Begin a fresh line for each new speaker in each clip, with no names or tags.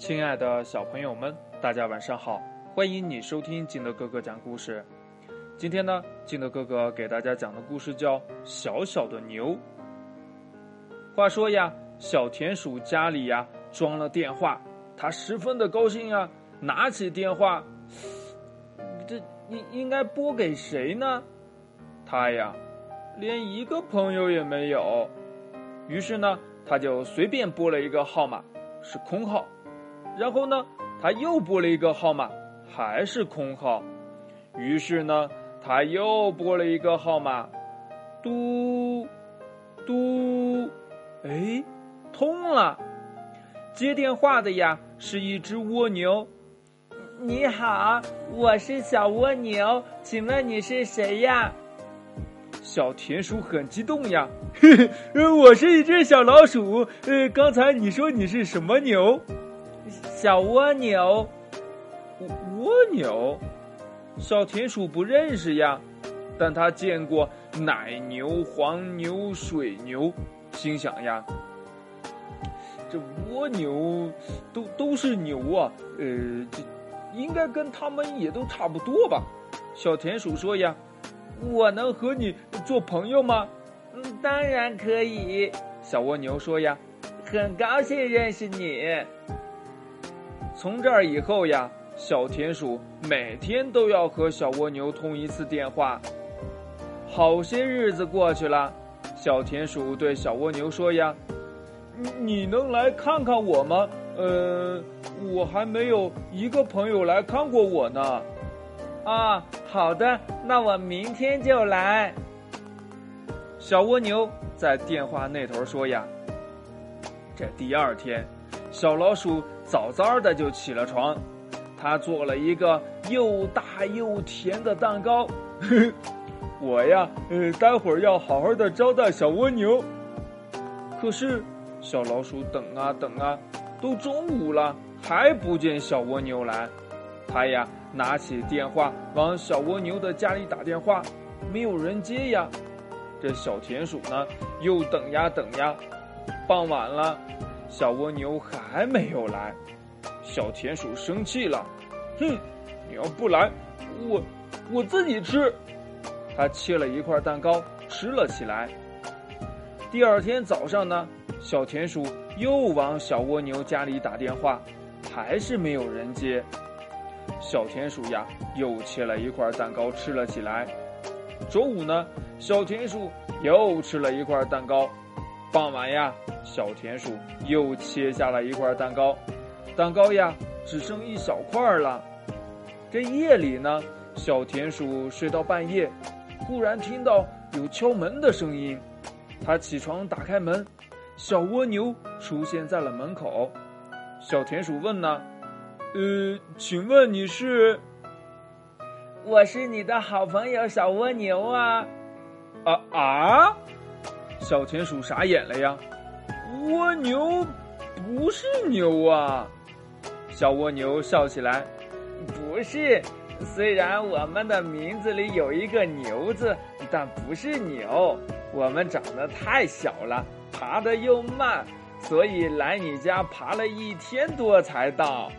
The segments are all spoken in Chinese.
亲爱的小朋友们，大家晚上好！欢迎你收听金德哥哥讲故事。今天呢，金德哥哥给大家讲的故事叫《小小的牛》。话说呀，小田鼠家里呀装了电话，他十分的高兴啊，拿起电话，这应应该拨给谁呢？他呀，连一个朋友也没有。于是呢，他就随便拨了一个号码，是空号。然后呢，他又拨了一个号码，还是空号。于是呢，他又拨了一个号码，嘟，嘟，哎，通了。接电话的呀，是一只蜗牛。
你好，我是小蜗牛，请问你是谁呀？
小田鼠很激动呀，嘿嘿我是一只小老鼠。呃，刚才你说你是什么牛？
小蜗牛，
蜗牛，小田鼠不认识呀，但他见过奶牛、黄牛、水牛，心想呀，这蜗牛都都是牛啊，呃，这应该跟他们也都差不多吧？小田鼠说呀，我能和你做朋友吗？
嗯，当然可以。
小蜗牛说呀，
很高兴认识你。
从这儿以后呀，小田鼠每天都要和小蜗牛通一次电话。好些日子过去了，小田鼠对小蜗牛说：“呀，你能来看看我吗？呃，我还没有一个朋友来看过我呢。”
啊，好的，那我明天就来。
小蜗牛在电话那头说：“呀，这第二天，小老鼠。”早早的就起了床，他做了一个又大又甜的蛋糕。我呀，呃，待会儿要好好的招待小蜗牛。可是，小老鼠等啊等啊，都中午了还不见小蜗牛来。他呀，拿起电话往小蜗牛的家里打电话，没有人接呀。这小田鼠呢，又等呀等呀，傍晚了。小蜗牛还没有来，小田鼠生气了，哼，你要不来，我我自己吃。他切了一块蛋糕吃了起来。第二天早上呢，小田鼠又往小蜗牛家里打电话，还是没有人接。小田鼠呀，又切了一块蛋糕吃了起来。中午呢，小田鼠又吃了一块蛋糕。傍晚呀。小田鼠又切下了一块蛋糕，蛋糕呀只剩一小块了。这夜里呢，小田鼠睡到半夜，忽然听到有敲门的声音。他起床打开门，小蜗牛出现在了门口。小田鼠问呢：“呃，请问你是？”“
我是你的好朋友小蜗牛啊。”“
啊啊！”小田鼠傻眼了呀。蜗牛不是牛啊！小蜗牛笑起来，
不是。虽然我们的名字里有一个“牛”字，但不是牛。我们长得太小了，爬得又慢，所以来你家爬了一天多才到。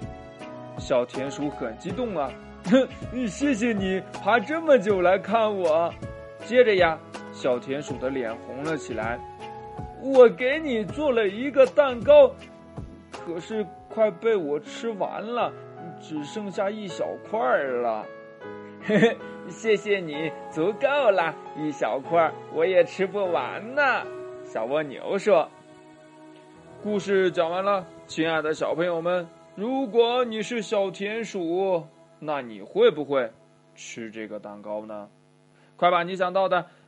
小田鼠很激动啊！哼，谢谢你爬这么久来看我。接着呀，小田鼠的脸红了起来。我给你做了一个蛋糕，可是快被我吃完了，只剩下一小块了。
嘿嘿，谢谢你，足够了，一小块我也吃不完呢。小蜗牛说：“
故事讲完了，亲爱的小朋友们，如果你是小田鼠，那你会不会吃这个蛋糕呢？快把你想到的。”